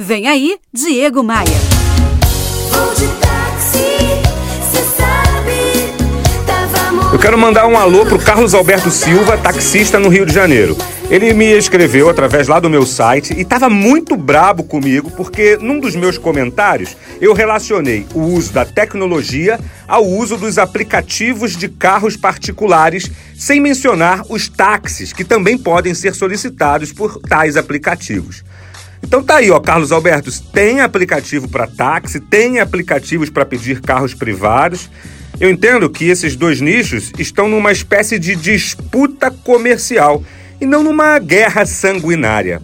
Vem aí, Diego Maia. Vou de táxi, cê sabe. Tava Eu quero mandar um alô pro Carlos Alberto Silva, taxista no Rio de Janeiro. Ele me escreveu através lá do meu site e estava muito brabo comigo porque num dos meus comentários eu relacionei o uso da tecnologia ao uso dos aplicativos de carros particulares, sem mencionar os táxis que também podem ser solicitados por tais aplicativos. Então tá aí, ó, Carlos Alberto, tem aplicativo para táxi, tem aplicativos para pedir carros privados. Eu entendo que esses dois nichos estão numa espécie de disputa comercial e não numa guerra sanguinária.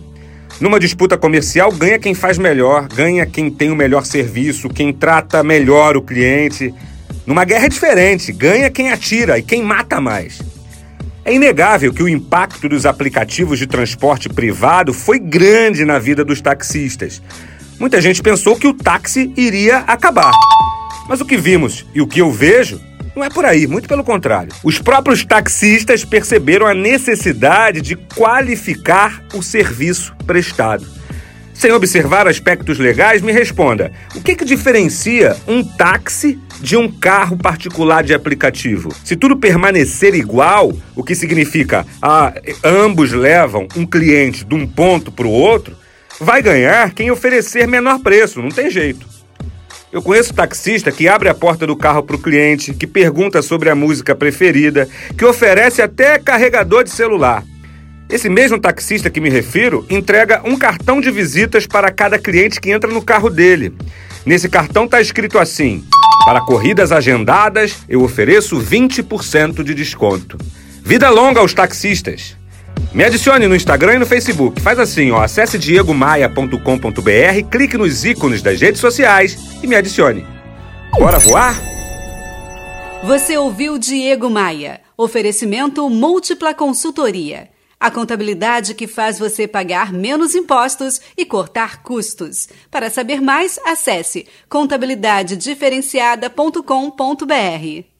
Numa disputa comercial, ganha quem faz melhor, ganha quem tem o melhor serviço, quem trata melhor o cliente. Numa guerra é diferente, ganha quem atira e quem mata mais. É inegável que o impacto dos aplicativos de transporte privado foi grande na vida dos taxistas. Muita gente pensou que o táxi iria acabar. Mas o que vimos e o que eu vejo não é por aí, muito pelo contrário. Os próprios taxistas perceberam a necessidade de qualificar o serviço prestado. Sem observar aspectos legais, me responda: o que, que diferencia um táxi de um carro particular de aplicativo? Se tudo permanecer igual, o que significa ah, ambos levam um cliente de um ponto para o outro, vai ganhar quem oferecer menor preço, não tem jeito. Eu conheço taxista que abre a porta do carro para o cliente, que pergunta sobre a música preferida, que oferece até carregador de celular. Esse mesmo taxista que me refiro entrega um cartão de visitas para cada cliente que entra no carro dele. Nesse cartão está escrito assim: para corridas agendadas, eu ofereço 20% de desconto. Vida longa aos taxistas! Me adicione no Instagram e no Facebook. Faz assim, ó, acesse diegomaia.com.br, clique nos ícones das redes sociais e me adicione. Bora voar? Você ouviu Diego Maia. Oferecimento Múltipla Consultoria. A contabilidade que faz você pagar menos impostos e cortar custos. Para saber mais, acesse contabilidadediferenciada.com.br.